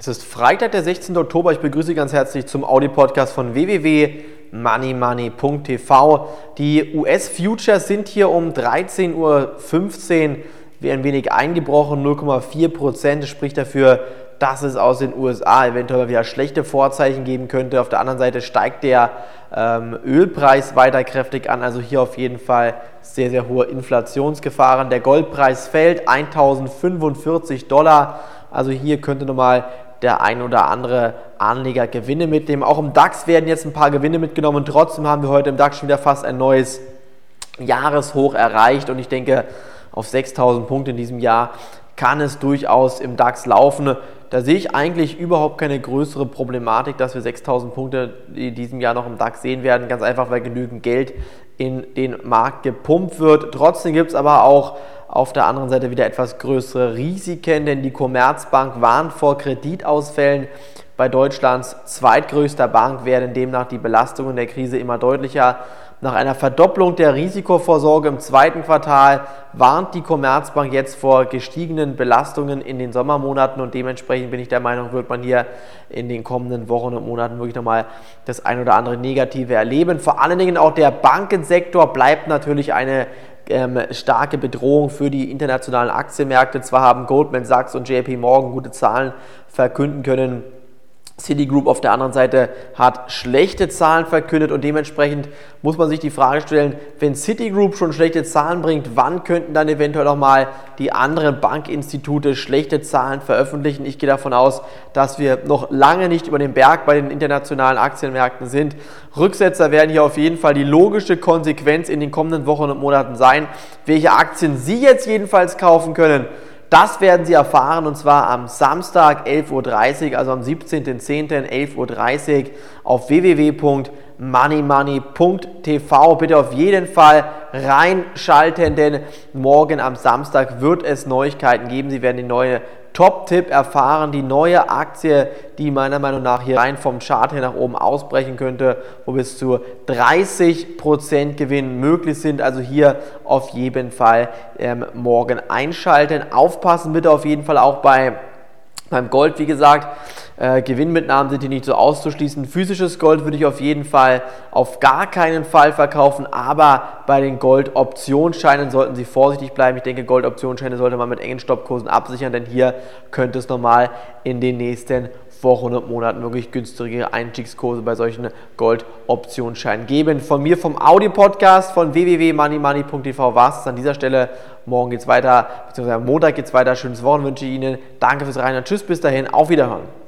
Es ist Freitag, der 16. Oktober. Ich begrüße Sie ganz herzlich zum Audi-Podcast von www.moneymoney.tv. Die US-Futures sind hier um 13.15 Uhr ein wenig eingebrochen, 0,4 Prozent. Das spricht dafür, dass es aus den USA eventuell wieder schlechte Vorzeichen geben könnte. Auf der anderen Seite steigt der ähm, Ölpreis weiter kräftig an, also hier auf jeden Fall sehr, sehr hohe Inflationsgefahren. Der Goldpreis fällt 1045 Dollar. Also hier könnte nochmal der ein oder andere Anleger Gewinne mitnehmen. Auch im DAX werden jetzt ein paar Gewinne mitgenommen. Trotzdem haben wir heute im DAX schon wieder fast ein neues Jahreshoch erreicht und ich denke, auf 6000 Punkte in diesem Jahr kann es durchaus im DAX laufen. Da sehe ich eigentlich überhaupt keine größere Problematik, dass wir 6000 Punkte in diesem Jahr noch im DAX sehen werden. Ganz einfach, weil genügend Geld in den Markt gepumpt wird. Trotzdem gibt es aber auch auf der anderen Seite wieder etwas größere Risiken, denn die Commerzbank warnt vor Kreditausfällen. Bei Deutschlands zweitgrößter Bank werden demnach die Belastungen der Krise immer deutlicher. Nach einer Verdopplung der Risikovorsorge im zweiten Quartal warnt die Commerzbank jetzt vor gestiegenen Belastungen in den Sommermonaten und dementsprechend bin ich der Meinung, wird man hier in den kommenden Wochen und Monaten wirklich nochmal das ein oder andere Negative erleben. Vor allen Dingen auch der Bankensektor bleibt natürlich eine ähm, starke Bedrohung für die internationalen Aktienmärkte. Zwar haben Goldman Sachs und JP Morgan gute Zahlen verkünden können, Citigroup auf der anderen Seite hat schlechte Zahlen verkündet und dementsprechend muss man sich die Frage stellen, wenn Citigroup schon schlechte Zahlen bringt, wann könnten dann eventuell auch mal die anderen Bankinstitute schlechte Zahlen veröffentlichen? Ich gehe davon aus, dass wir noch lange nicht über den Berg bei den internationalen Aktienmärkten sind. Rücksetzer werden hier auf jeden Fall die logische Konsequenz in den kommenden Wochen und Monaten sein. Welche Aktien Sie jetzt jedenfalls kaufen können, das werden Sie erfahren und zwar am Samstag 11.30 Uhr, also am 17.10. 11.30 Uhr auf www.moneymoney.tv. Bitte auf jeden Fall reinschalten, denn morgen am Samstag wird es Neuigkeiten geben. Sie werden die neue Top-Tipp erfahren, die neue Aktie, die meiner Meinung nach hier rein vom Chart her nach oben ausbrechen könnte, wo bis zu 30% Gewinn möglich sind. Also hier auf jeden Fall ähm, morgen einschalten. Aufpassen bitte auf jeden Fall auch bei beim Gold, wie gesagt, äh, Gewinnmitnahmen sind hier nicht so auszuschließen. Physisches Gold würde ich auf jeden Fall auf gar keinen Fall verkaufen, aber bei den Gold-Optionsscheinen sollten Sie vorsichtig bleiben. Ich denke, Gold-Optionsscheine sollte man mit engen Stoppkursen absichern, denn hier könnte es nochmal in den nächsten vor 100 Monaten wirklich günstigere Einstiegskurse bei solchen Gold-Optionsscheinen geben. Von mir vom Audi-Podcast von www.moneymoney.tv war es an dieser Stelle. Morgen geht es weiter, beziehungsweise am Montag geht es weiter. Schönes Wochenende wünsche ich Ihnen. Danke fürs Rein und Tschüss, bis dahin, auf Wiederhören.